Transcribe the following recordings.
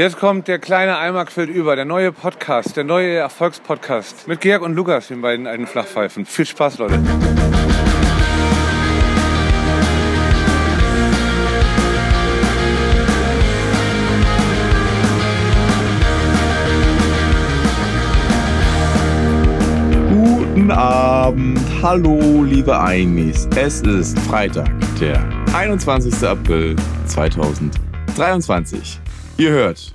Jetzt kommt der kleine Eimer quillt über, der neue Podcast, der neue Erfolgspodcast mit Georg und Lukas, den beiden alten Flachpfeifen. Viel Spaß, Leute. Guten Abend, hallo liebe Eimis. Es ist Freitag, der 21. April 2023. Ihr hört,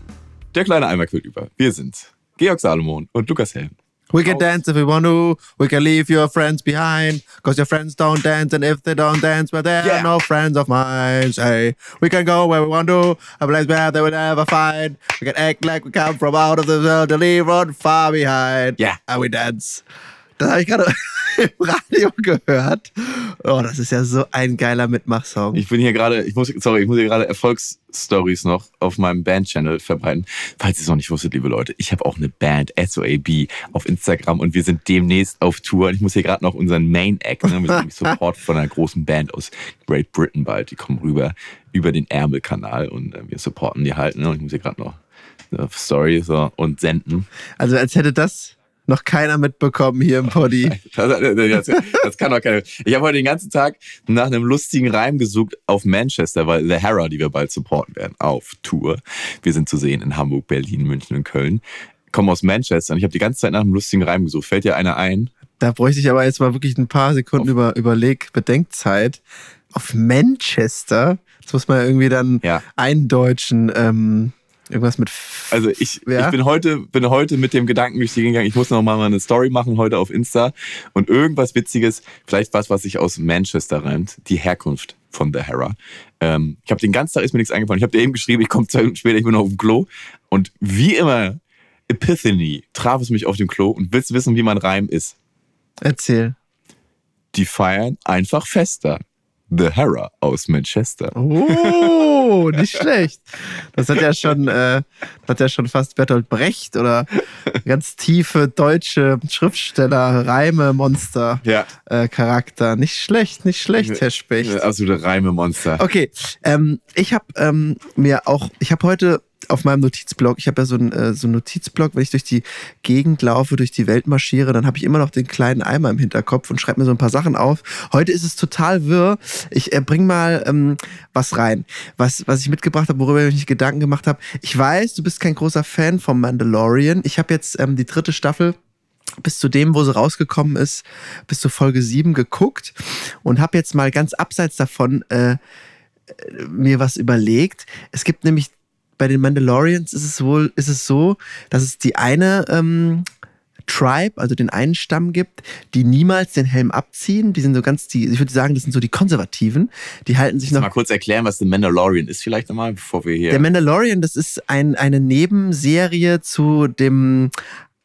der kleine Eimer quillt über. Wir sind Georg Salomon und Lukas Helm. We can dance if we want to. We can leave your friends behind. Cause your friends don't dance. And if they don't dance, well, they're Yeah. no friends of mine. Say, we can go where we want to. A place where they will never find. We can act like we come from out of the world to leave run far behind. Yeah. And we dance. Das habe ich gerade im Radio gehört. Oh, das ist ja so ein geiler Mitmachsong. Ich bin hier gerade, ich muss, sorry, ich muss hier gerade Erfolgsstories noch auf meinem Band-Channel verbreiten. Falls ihr es noch nicht wusstet, liebe Leute, ich habe auch eine Band, SOAB, auf Instagram und wir sind demnächst auf Tour. Und ich muss hier gerade noch unseren Main-Act, ne, wir sind nämlich Support von einer großen Band aus Great Britain bald. Die kommen rüber über den Ärmelkanal und äh, wir supporten die halt. Ne, und ich muss hier gerade noch eine Story so, und senden. Also als hätte das noch keiner mitbekommen hier im Poddy. Das, das, das kann doch keiner. Ich habe heute den ganzen Tag nach einem lustigen Reim gesucht auf Manchester, weil The Hera, die wir bald supporten werden, auf Tour. Wir sind zu sehen in Hamburg, Berlin, München und Köln. Kommen aus Manchester und ich habe die ganze Zeit nach einem lustigen Reim gesucht. Fällt dir einer ein? Da bräuchte ich aber jetzt mal wirklich ein paar Sekunden über Überleg, Bedenkzeit. Auf Manchester, das muss man irgendwie dann Ja. eindeutschen. Ähm, irgendwas mit. F Also ich, Ja? ich bin heute, bin heute mit dem Gedanken durch die gegangen, ich muss noch mal eine Story machen heute auf Insta und irgendwas Witziges, vielleicht was, was sich aus Manchester reimt, die Herkunft von The Hera. Ähm, ich habe den ganzen Tag ist mir nichts eingefallen. Ich habe dir eben geschrieben, ich komme zwei Minuten später, ich bin noch auf dem Klo und wie immer Epiphany traf es mich auf dem Klo und willst wissen, wie mein Reim ist. Erzähl. Die feiern einfach fester. The Hera aus Manchester. Oh, nicht schlecht. Das hat ja schon, äh, hat ja schon fast Bertolt Brecht oder ganz tiefe deutsche Schriftsteller, Reime, Monster, Ja. äh, Charakter. Nicht schlecht, nicht schlecht, Herr Specht. Absolute Reimemonster. Okay, ähm, ich habe ähm, mir auch, ich habe heute auf meinem Notizblock, ich habe ja so einen äh, so einen Notizblock, wenn ich durch die Gegend laufe, durch die Welt marschiere, dann habe ich immer noch den kleinen Eimer im Hinterkopf und schreibe mir so ein paar Sachen auf. Heute ist es total wirr. Ich äh, bring mal ähm, was rein, was, was ich mitgebracht habe, worüber ich mich Gedanken gemacht habe. Ich weiß, du bist kein großer Fan vom Mandalorian. Ich habe jetzt ähm, die dritte Staffel bis zu dem, wo sie rausgekommen ist, bis zur Folge 7 geguckt und habe jetzt mal ganz abseits davon äh, mir was überlegt. Es gibt nämlich bei den Mandalorians ist es wohl, ist es so, dass es die eine ähm, Tribe, also den einen Stamm gibt, die niemals den Helm abziehen. Die sind so ganz, die, ich würde sagen, das sind so die Konservativen. Die halten sich noch. Mal kurz erklären, was The Mandalorian ist, vielleicht nochmal, bevor wir hier. Der Mandalorian, das ist ein, eine Nebenserie zu dem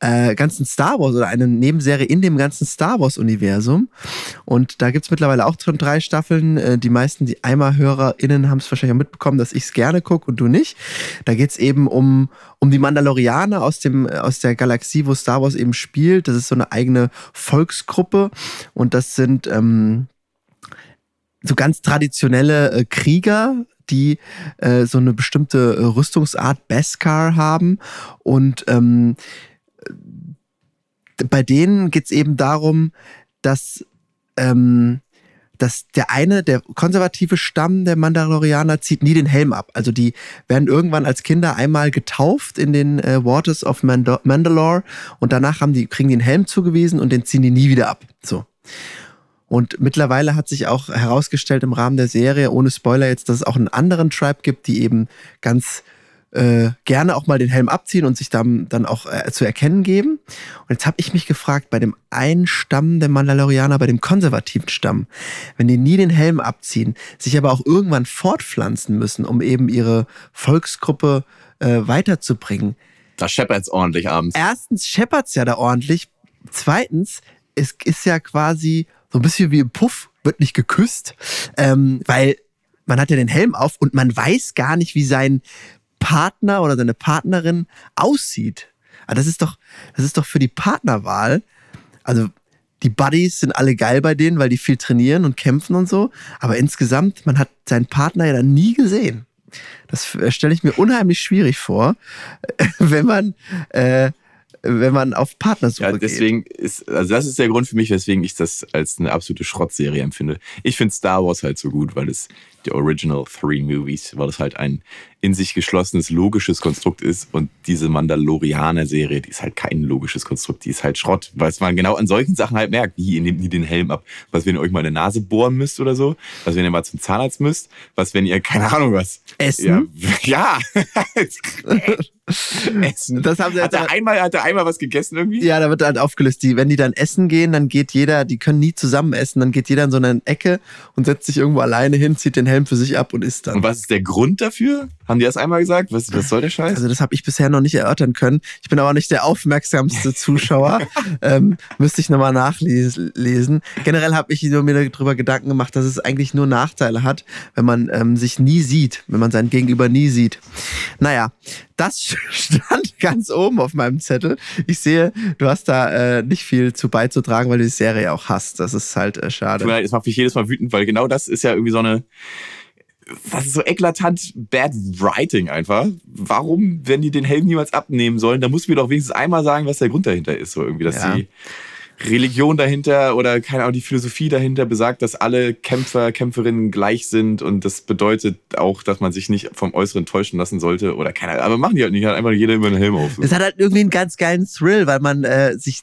äh, ganzen Star Wars oder eine Nebenserie in dem ganzen Star Wars-Universum. Und da gibt's mittlerweile auch schon drei Staffeln. Äh, die meisten, die Eimer-HörerInnen haben es wahrscheinlich auch mitbekommen, dass ich es gerne gucke und du nicht. Da geht's eben um, um die Mandalorianer aus, dem, aus der Galaxie, wo Star Wars eben spielt. Das ist so eine eigene Volksgruppe. Und das sind ähm, so ganz traditionelle äh, Krieger, die äh, so eine bestimmte äh, Rüstungsart Beskar haben. Und ähm, äh, bei denen geht's eben darum, dass, ähm, dass der eine, der konservative Stamm der Mandalorianer, zieht nie den Helm ab. Also die werden irgendwann als Kinder einmal getauft in den äh, Waters of Mando Mandalore und danach haben die, kriegen die einen Helm zugewiesen und den ziehen die nie wieder ab. So. Und mittlerweile hat sich auch herausgestellt im Rahmen der Serie, ohne Spoiler jetzt, dass es auch einen anderen Tribe gibt, die eben ganz äh, gerne auch mal den Helm abziehen und sich dann, dann auch äh, zu erkennen geben. Und jetzt habe ich mich gefragt, bei dem einen Stamm der Mandalorianer, bei dem konservativen Stamm, wenn die nie den Helm abziehen, sich aber auch irgendwann fortpflanzen müssen, um eben ihre Volksgruppe äh, weiterzubringen. Da scheppert's ordentlich abends. Erstens scheppert's ja da ordentlich. Zweitens, es ist ja quasi so ein bisschen wie im Puff, wird nicht geküsst, ähm, weil man hat ja den Helm auf und man weiß gar nicht, wie sein Partner oder seine Partnerin aussieht. Aber das ist doch, das ist doch für die Partnerwahl. Also die Buddies sind alle geil bei denen, weil die viel trainieren und kämpfen und so. Aber insgesamt, man hat seinen Partner ja dann nie gesehen. Das äh, stelle ich mir unheimlich schwierig vor, wenn man, äh, wenn man auf Partnersuche Ja, geht. deswegen ist, also das ist der Grund für mich, weswegen ich das als eine absolute Schrottserie empfinde. Ich finde Star Wars halt so gut, weil es die Original Three Movies, weil es halt ein in sich geschlossenes, logisches Konstrukt ist und diese Mandalorianer-Serie, die ist halt kein logisches Konstrukt, die ist halt Schrott, weil man genau an solchen Sachen halt merkt, wie ihr nehmt nie den Helm ab, was wenn ihr euch mal eine Nase bohren müsst oder so, was wenn ihr mal zum Zahnarzt müsst, was wenn ihr, keine Ahnung was. Essen? Ja. ja. Essen. Das haben sie hat jetzt er einmal, hat er einmal was gegessen irgendwie? Ja, da wird halt aufgelöst. Die, wenn die dann essen gehen, dann geht jeder, die können nie zusammen essen, dann geht jeder in so eine Ecke und setzt sich irgendwo alleine hin, zieht den Helm für sich ab und isst dann. Und was ist der Grund dafür? Haben die das einmal gesagt? Was, was soll der Scheiß? Also das habe ich bisher noch nicht erörtern können. Ich bin aber nicht der aufmerksamste Zuschauer. ähm, müsste ich nochmal nachlesen. Generell habe ich nur mir darüber Gedanken gemacht, dass es eigentlich nur Nachteile hat, wenn man ähm, sich nie sieht, wenn man sein Gegenüber nie sieht. Naja, das stand ganz oben auf meinem Zettel. Ich sehe, du hast da äh, nicht viel zu beizutragen, weil du die Serie auch hast. Das ist halt äh, schade. Es macht mich jedes Mal wütend, weil genau das ist ja irgendwie so eine. Das ist so eklatant bad writing einfach. Warum, wenn die den Helm niemals abnehmen sollen, dann musst du mir doch wenigstens einmal sagen, was der Grund dahinter ist. So irgendwie, dass Ja. die Religion dahinter oder keine Ahnung, die Philosophie dahinter besagt, dass alle Kämpfer, Kämpferinnen gleich sind und das bedeutet auch, dass man sich nicht vom Äußeren täuschen lassen sollte oder keine Ahnung. Aber machen die halt nicht, hat einfach jeder über den Helm auf. Es hat halt irgendwie einen ganz geilen Thrill, weil man äh, sich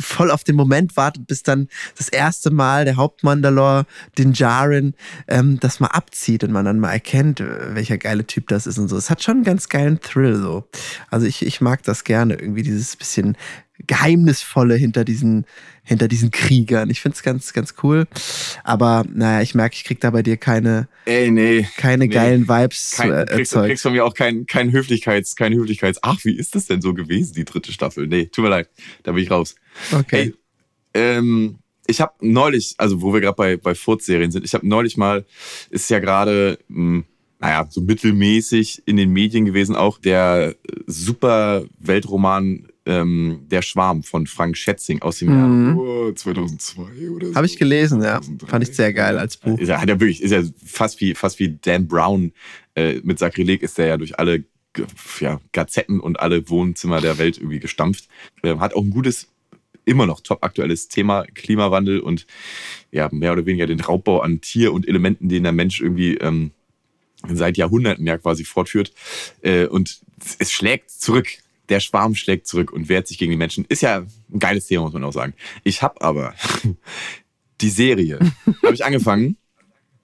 voll auf den Moment wartet, bis dann das erste Mal der Hauptmandalor, den Jaren, ähm, das mal abzieht und man dann mal erkennt, welcher geile Typ das ist und so. Es hat schon einen ganz geilen Thrill so. Also ich, ich mag das gerne, irgendwie dieses bisschen Geheimnisvolle hinter diesen, hinter diesen Kriegern. Ich finde es ganz, ganz cool. Aber naja, ich merke, ich krieg da bei dir keine, Ey, nee. keine Nee. geilen Vibes Kein, äh, kriegst, du erzeugt. kriegst von mir auch kein, kein Höflichkeits, kein Höflichkeits. Ach, wie ist das denn so gewesen, die dritte Staffel? Nee, tut mir leid, da bin ich raus. Okay. Ey, ähm, ich habe neulich, also wo wir gerade bei, bei Furz-Serien sind, ich habe neulich mal, ist ja gerade, mh, naja, so mittelmäßig in den Medien gewesen auch, der äh, super Weltroman ähm, Der Schwarm von Frank Schätzing aus dem Mhm. Jahr oh, 2002 oder so. Habe ich gelesen, ja. 2003. Fand ich sehr geil als Buch. Ist ja, hat er wirklich, ist ja fast wie, fast wie Dan Brown äh, mit Sakrileg ist der ja durch alle ja, Gazetten und alle Wohnzimmer der Welt irgendwie gestampft. Ähm, hat auch ein gutes, immer noch top aktuelles Thema Klimawandel und ja, mehr oder weniger den Raubbau an Tier und Elementen, den der Mensch irgendwie ähm, seit Jahrhunderten ja quasi fortführt. Äh, und es schlägt zurück. Der Schwarm schlägt zurück und wehrt sich gegen die Menschen. Ist ja ein geiles Thema, muss man auch sagen. Ich habe aber die Serie, habe ich angefangen,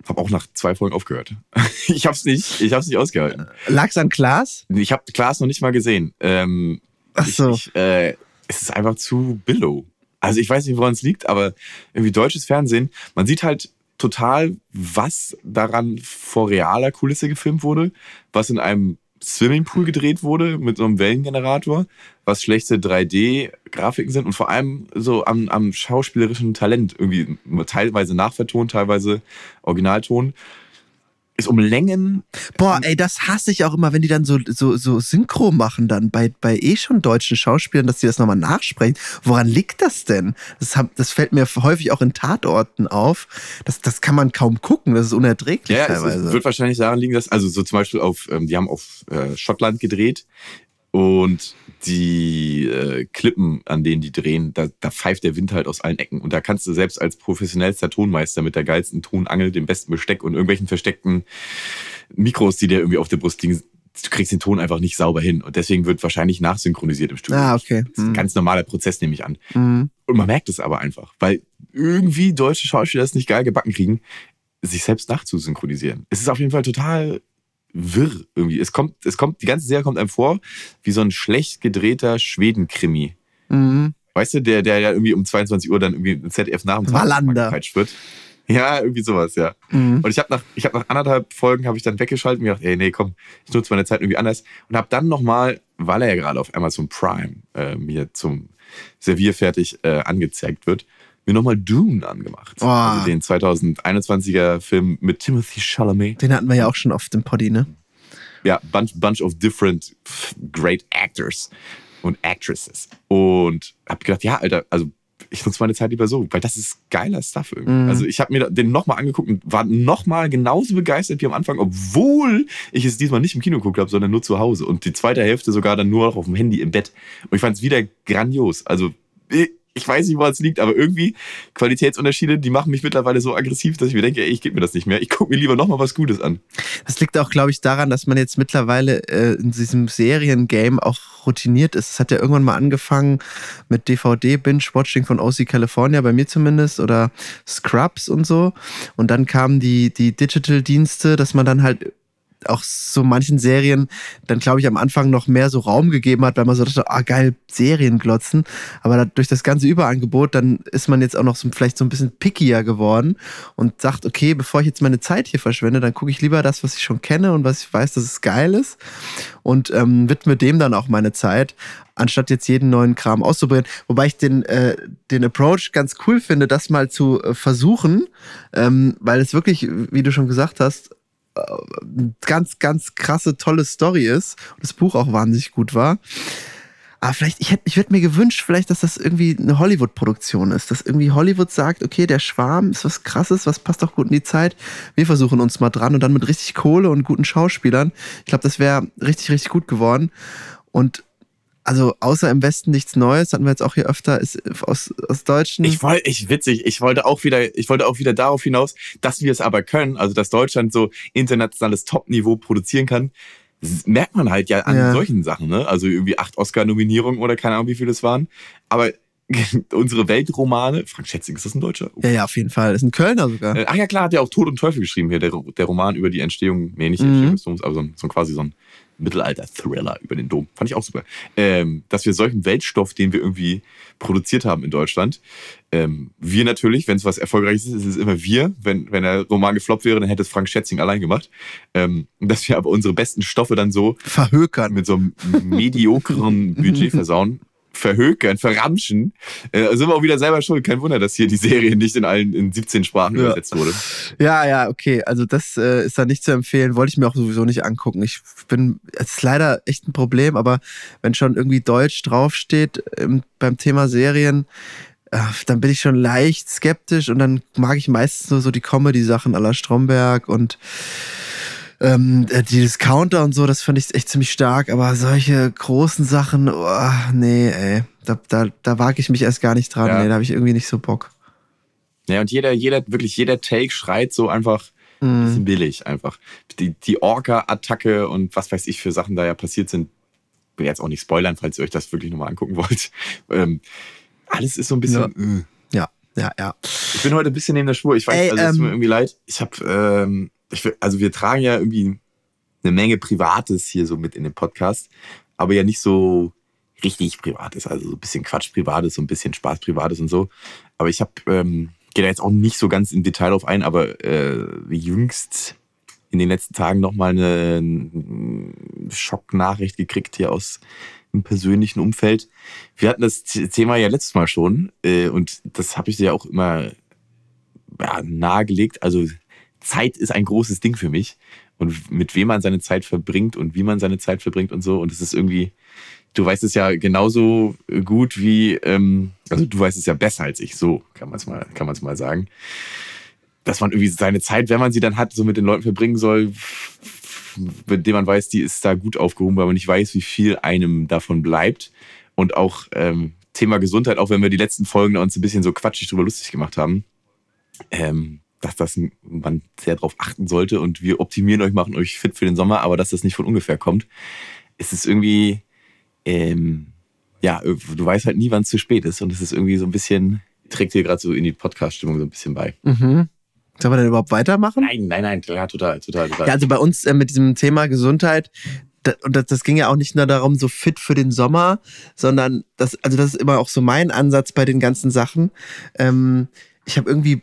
habe auch nach zwei Folgen aufgehört. Ich habe es nicht, ich habe es nicht ausgehalten. Lag's an Klaas? Ich habe Klaas noch nicht mal gesehen. Ähm, Ach so. ich, ich, äh, es ist einfach zu billow. Also ich weiß nicht, woran es liegt, aber irgendwie deutsches Fernsehen, man sieht halt total, was daran vor realer Kulisse gefilmt wurde, was in einem Swimmingpool gedreht wurde mit so einem Wellengenerator, was schlechte 3D-Grafiken sind und vor allem so am, am schauspielerischen Talent irgendwie teilweise nachvertont, teilweise Originalton. Ist um Längen Boah, ey, das hasse ich auch immer, wenn die dann so, so, so Synchro machen dann bei, bei eh schon deutschen Schauspielern, dass die das nochmal nachsprechen. Woran liegt das denn? Das, hab, das fällt mir häufig auch in Tatorten auf. Das, das kann man kaum gucken, das ist unerträglich Ja, es, teilweise. es wird wahrscheinlich daran liegen, dass, also so zum Beispiel auf, ähm, die haben auf äh, Schottland gedreht und die äh, Klippen, an denen die drehen, da, da pfeift der Wind halt aus allen Ecken. Und da kannst du selbst als professionellster Tonmeister mit der geilsten Tonangel, dem besten Besteck und irgendwelchen versteckten Mikros, die dir irgendwie auf der Brust liegen, du kriegst den Ton einfach nicht sauber hin. Und deswegen wird wahrscheinlich nachsynchronisiert im Studio. Ah, okay. Das ist ein Hm. ganz normaler Prozess, nehme ich an. Mhm. Und man merkt es aber einfach, weil irgendwie deutsche Schauspieler es nicht geil gebacken kriegen, sich selbst nachzusynchronisieren. Es ist auf jeden Fall total wirr irgendwie. Es kommt, es kommt, die ganze Serie kommt einem vor wie so ein schlecht gedrehter Schweden-Krimi. Mhm. Weißt du, der, der ja irgendwie um 22 Uhr dann irgendwie im ZDF nach dem gepeitscht wird. Ja, irgendwie sowas, ja. Mhm. Und ich habe nach, ich hab nach anderthalb Folgen habe ich dann weggeschaltet und mir gedacht, ey, nee, komm, ich nutze meine Zeit irgendwie anders. Und habe dann nochmal, weil er ja gerade auf Amazon Prime äh, mir zum Servierfertig äh, angezeigt wird, mir nochmal Dune angemacht. Oh. Also den 2021er Film mit Timothy Chalamet. Den hatten wir ja auch schon oft im Poddy, ne? Ja, bunch, bunch of different great actors und actresses. Und hab gedacht, ja, Alter, also ich nutze meine Zeit lieber so, weil das ist geiler Stuff irgendwie. Mhm. Also ich habe mir den nochmal angeguckt und war nochmal genauso begeistert wie am Anfang, obwohl ich es diesmal nicht im Kino geguckt habe, sondern nur zu Hause. Und die zweite Hälfte sogar dann nur noch auf dem Handy im Bett. Und ich fand es wieder grandios. Also ich weiß nicht, woran es liegt, aber irgendwie Qualitätsunterschiede, die machen mich mittlerweile so aggressiv, dass ich mir denke, ey, ich gebe mir das nicht mehr. Ich gucke mir lieber nochmal was Gutes an. Das liegt auch, glaube ich, daran, dass man jetzt mittlerweile äh, in diesem Seriengame auch routiniert ist. Es hat ja irgendwann mal angefangen mit DVD-Binge-Watching von OC California, bei mir zumindest, oder Scrubs und so. Und dann kamen die, die Digital-Dienste, dass man dann halt auch so manchen Serien dann, glaube ich, am Anfang noch mehr so Raum gegeben hat, weil man so dachte, ah geil, Serien glotzen. Aber durch das ganze Überangebot, dann ist man jetzt auch noch so, vielleicht so ein bisschen pickier geworden und sagt, okay, bevor ich jetzt meine Zeit hier verschwende, dann gucke ich lieber das, was ich schon kenne und was ich weiß, dass es geil ist und ähm, widme dem dann auch meine Zeit anstatt jetzt jeden neuen Kram auszuprobieren. Wobei ich den, äh, den Approach ganz cool finde, das mal zu äh, versuchen, ähm, weil es wirklich, wie du schon gesagt hast, ganz, ganz krasse, tolle Story ist und das Buch auch wahnsinnig gut war. Aber vielleicht, ich hätte, ich hätte mir gewünscht, vielleicht, dass das irgendwie eine Hollywood-Produktion ist, dass irgendwie Hollywood sagt, okay, der Schwarm ist was krasses, was passt auch gut in die Zeit. Wir versuchen uns mal dran und dann mit richtig Kohle und guten Schauspielern. Ich glaube, das wäre richtig, richtig gut geworden. Und also außer im Westen nichts Neues, hatten wir jetzt auch hier öfter, ist aus, aus Deutschen. Ich wollte, ich witzig, ich wollte auch wieder, ich wollte auch wieder darauf hinaus, dass wir es aber können, also dass Deutschland so internationales Top-Niveau produzieren kann, merkt man halt ja an Ja. solchen Sachen, ne? Also irgendwie acht Oscar-Nominierungen oder keine Ahnung, wie viele es waren. Aber unsere Weltromane, Frank Schätzing, ist das ein Deutscher? ja, ja, auf jeden Fall. Ist ein Kölner sogar. Äh, Ach ja, klar, hat ja auch Tod und Teufel geschrieben hier, der, der Roman über die Entstehung, nee, nicht die Mhm. Entstehung des Doms, aber so, so ein quasi so ein Mittelalter-Thriller über den Dom. Fand ich auch super. Ähm, dass wir solchen Weltstoff, den wir irgendwie produziert haben in Deutschland, ähm, wir natürlich, wenn es was Erfolgreiches ist, ist es immer wir. Wenn, wenn der Roman gefloppt wäre, dann hätte es Frank Schätzing allein gemacht. Ähm, dass wir aber unsere besten Stoffe dann so Verhökern. mit so einem mediokren Budget versauen, verhökern, verramschen, äh, sind wir auch wieder selber schuld. Kein Wunder, dass hier die Serie nicht in allen in 17 Sprachen Ja. übersetzt wurde. Ja, ja, okay. Also das äh, ist da nicht zu empfehlen. Wollte ich mir auch sowieso nicht angucken. Ich bin, es ist leider echt ein Problem, aber wenn schon irgendwie Deutsch draufsteht ähm, beim Thema Serien, äh, dann bin ich schon leicht skeptisch und dann mag ich meistens nur so die Comedy-Sachen aller Stromberg und ähm, äh, die Discounter und so, das fand ich echt ziemlich stark, aber solche großen Sachen, oh, nee, ey, da, da, da wage ich mich erst gar nicht dran, Ja. nee, da habe ich irgendwie nicht so Bock. Ja, und jeder, jeder, wirklich jeder Take schreit so einfach ein Mhm. bisschen billig einfach. Die, die Orca-Attacke und was weiß ich für Sachen da ja passiert sind, will jetzt auch nicht spoilern, falls ihr euch das wirklich nochmal angucken wollt. Ähm, alles ist so ein bisschen. äh. Ja, ja, ja. Ich bin heute ein bisschen neben der Spur. Ich weiß, Ey, also es tut mir ähm, irgendwie leid. Ich habe, ähm, ich, also wir tragen ja irgendwie eine Menge Privates hier so mit in den Podcast, aber ja nicht so richtig Privates, also so ein bisschen Quatsch Privates, so ein bisschen Spaß Privates und so. Aber ich habe, ähm, gehe da jetzt auch nicht so ganz im Detail drauf ein, aber äh, jüngst in den letzten Tagen nochmal eine Schocknachricht gekriegt hier aus im persönlichen Umfeld. Wir hatten das Thema ja letztes Mal schon äh, und das habe ich dir ja auch immer ja, nahegelegt. Also Zeit ist ein großes Ding für mich und mit wem man seine Zeit verbringt und wie man seine Zeit verbringt und so. Und es ist irgendwie, du weißt es ja genauso gut wie, ähm, also du weißt es ja besser als ich, so kann man es mal, kann man mal sagen. Dass man irgendwie seine Zeit, wenn man sie dann hat, so mit den Leuten verbringen soll, mit denen man weiß, die ist da gut aufgehoben, weil man nicht weiß, wie viel einem davon bleibt. Und auch ähm, Thema Gesundheit, auch wenn wir die letzten Folgen uns ein bisschen so quatschig drüber lustig gemacht haben, ähm, dass das man sehr darauf achten sollte und wir optimieren euch, machen euch fit für den Sommer, aber dass das nicht von ungefähr kommt, ist es irgendwie, ähm, ja, du weißt halt nie, wann es zu spät ist und es ist irgendwie so ein bisschen, trägt dir gerade so in die Podcast-Stimmung so ein bisschen bei. Mhm. Sollen wir denn überhaupt weitermachen? Nein, nein, nein, ja, total, total, total. Ja, also bei uns äh, mit diesem Thema Gesundheit, da, und das, das ging ja auch nicht nur darum, so fit für den Sommer, sondern das, also das ist immer auch so mein Ansatz bei den ganzen Sachen. Ähm, ich habe irgendwie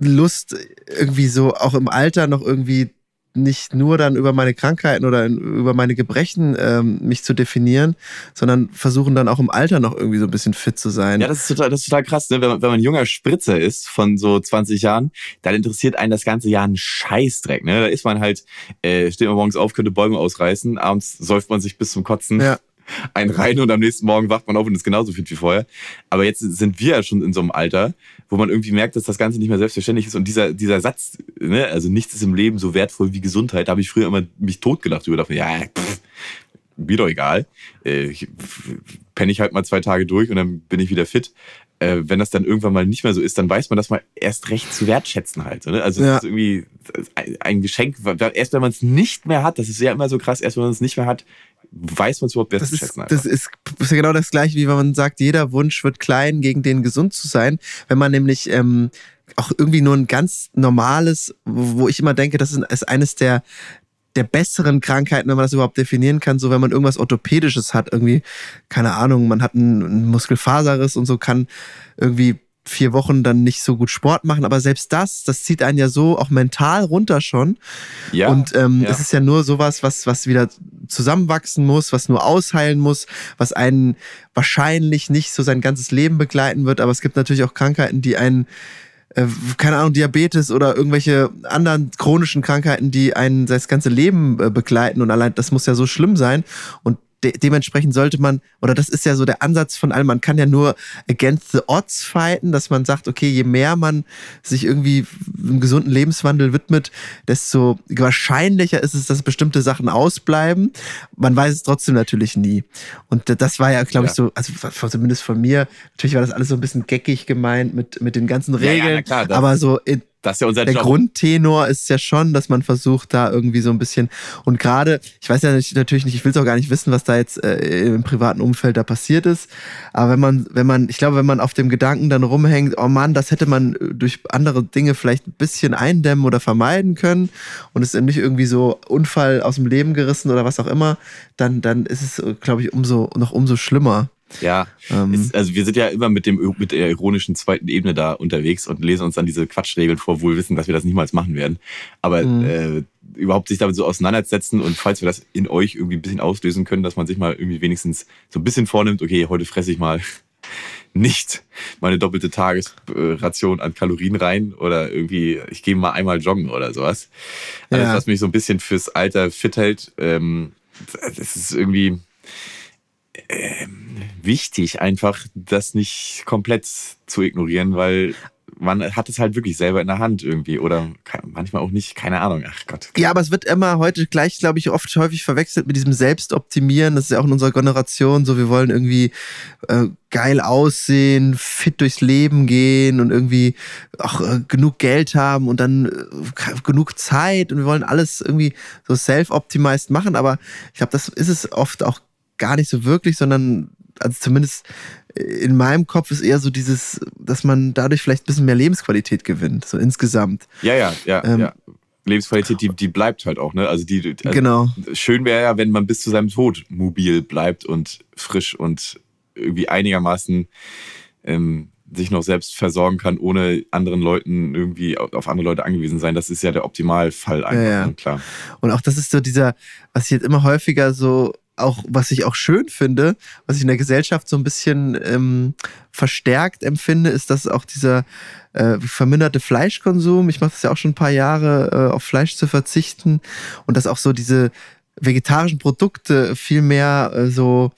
Lust, irgendwie so auch im Alter noch irgendwie nicht nur dann über meine Krankheiten oder über meine Gebrechen ähm, mich zu definieren, sondern versuchen dann auch im Alter noch irgendwie so ein bisschen fit zu sein. Ja, das ist total, das ist total krass, ne? wenn, man, wenn man ein junger Spritzer ist von so 20 Jahren, dann interessiert einen das ganze Jahr ein Scheißdreck. Ne? Da ist man halt, äh, steht man morgens auf, könnte Bäume ausreißen, abends säuft man sich bis zum Kotzen. Ja. einen rein und am nächsten Morgen wacht man auf und ist genauso fit wie vorher. Aber jetzt sind wir ja schon in so einem Alter, wo man irgendwie merkt, dass das Ganze nicht mehr selbstverständlich ist. Und dieser, dieser Satz, ne, also nichts ist im Leben so wertvoll wie Gesundheit, da habe ich früher immer mich totgelacht über. Dachte, ja, pff, mir doch egal. Äh, ich, penne ich halt mal zwei Tage durch und dann bin ich wieder fit. Äh, wenn das dann irgendwann mal nicht mehr so ist, dann weiß man das mal erst recht zu wertschätzen halt. Ne? Also Ja. es ist irgendwie ein Geschenk, erst wenn man es nicht mehr hat, das ist ja immer so krass, erst wenn man es nicht mehr hat, weiß man es überhaupt wertzuschätzen. das, ist, das ist ja genau das gleiche, wie wenn man sagt, jeder Wunsch wird klein, gegen den gesund zu sein. Wenn man nämlich ähm, auch irgendwie nur ein ganz normales, wo ich immer denke, das ist, ist eines der der besseren Krankheiten, wenn man das überhaupt definieren kann, so wenn man irgendwas Orthopädisches hat, irgendwie, keine Ahnung, man hat einen, einen Muskelfaserriss und so kann irgendwie vier Wochen dann nicht so gut Sport machen, aber selbst das, das zieht einen ja so auch mental runter schon. ja, Und ähm, ja. es ist ja nur sowas, was, was wieder zusammenwachsen muss, was nur ausheilen muss, was einen wahrscheinlich nicht so sein ganzes Leben begleiten wird. Aber es gibt natürlich auch Krankheiten, die einen, äh, keine Ahnung, Diabetes oder irgendwelche anderen chronischen Krankheiten, die einen das ganze Leben äh, begleiten. Und allein das muss ja so schlimm sein. Und de dementsprechend sollte man, oder das ist ja so der Ansatz von allem, man kann ja nur against the odds fighten, dass man sagt, okay, je mehr man sich irgendwie einem gesunden Lebenswandel widmet, desto wahrscheinlicher ist es, dass bestimmte Sachen ausbleiben. Man weiß es trotzdem natürlich nie. Und das war ja, glaube ich, Ja. so, also zumindest von mir, natürlich war das alles so ein bisschen geckig gemeint mit, mit den ganzen Ja, ja, Regeln, na klar, aber so in, das ist ja unser der Job. Grundtenor ist ja schon, dass man versucht, da irgendwie so ein bisschen und gerade, ich weiß ja nicht, natürlich nicht, ich will es auch gar nicht wissen, was da jetzt äh, im privaten Umfeld da passiert ist, aber wenn man, wenn man, ich glaube, wenn man auf dem Gedanken dann rumhängt, oh Mann, das hätte man äh, durch andere Dinge vielleicht ein bisschen eindämmen oder vermeiden können und es ist nicht irgendwie so Unfall aus dem Leben gerissen oder was auch immer, dann, dann ist es, äh, glaube ich, umso, noch umso schlimmer. Ja, Ähm. es, also wir sind ja immer mit dem mit der ironischen zweiten Ebene da unterwegs und lesen uns dann diese Quatschregeln vor, wohl wissen, dass wir das niemals machen werden. Aber Mhm. äh, überhaupt sich damit so auseinandersetzen und falls wir das in euch irgendwie ein bisschen auslösen können, dass man sich mal irgendwie wenigstens so ein bisschen vornimmt, okay, heute fresse ich mal nicht meine doppelte Tagesration an Kalorien rein oder irgendwie, ich gehe mal einmal joggen oder sowas. Alles, Ja. was mich so ein bisschen fürs Alter fit hält, ähm, das ist irgendwie wichtig, einfach das nicht komplett zu ignorieren, weil man hat es halt wirklich selber in der Hand irgendwie oder manchmal auch nicht, keine Ahnung. Ach Gott. Ja, aber es wird immer heute gleich, glaube ich, oft häufig verwechselt mit diesem Selbstoptimieren. Das ist ja auch in unserer Generation so, wir wollen irgendwie äh, geil aussehen, fit durchs Leben gehen und irgendwie auch äh, genug Geld haben und dann äh, genug Zeit und wir wollen alles irgendwie so self-optimized machen. Aber ich glaube, das ist es oft auch gar nicht so wirklich, sondern also zumindest in meinem Kopf ist eher so dieses, dass man dadurch vielleicht ein bisschen mehr Lebensqualität gewinnt, so insgesamt. Ja, ja, ja, Ähm. ja. Lebensqualität, die, die bleibt halt auch, ne? Also die, also Genau. schön wäre ja, wenn man bis zu seinem Tod mobil bleibt und frisch und irgendwie einigermaßen ähm, sich noch selbst versorgen kann, ohne anderen Leuten irgendwie auf auf andere Leute angewiesen sein. Das ist ja der Optimalfall einfach, Ja, ja. ne? klar. Und auch das ist so dieser, was ich jetzt immer häufiger so auch, was ich auch schön finde, was ich in der Gesellschaft so ein bisschen ähm, verstärkt empfinde, ist, dass auch dieser äh, verminderte Fleischkonsum, ich mache das ja auch schon ein paar Jahre, äh, auf Fleisch zu verzichten und dass auch so diese vegetarischen Produkte viel mehr äh, so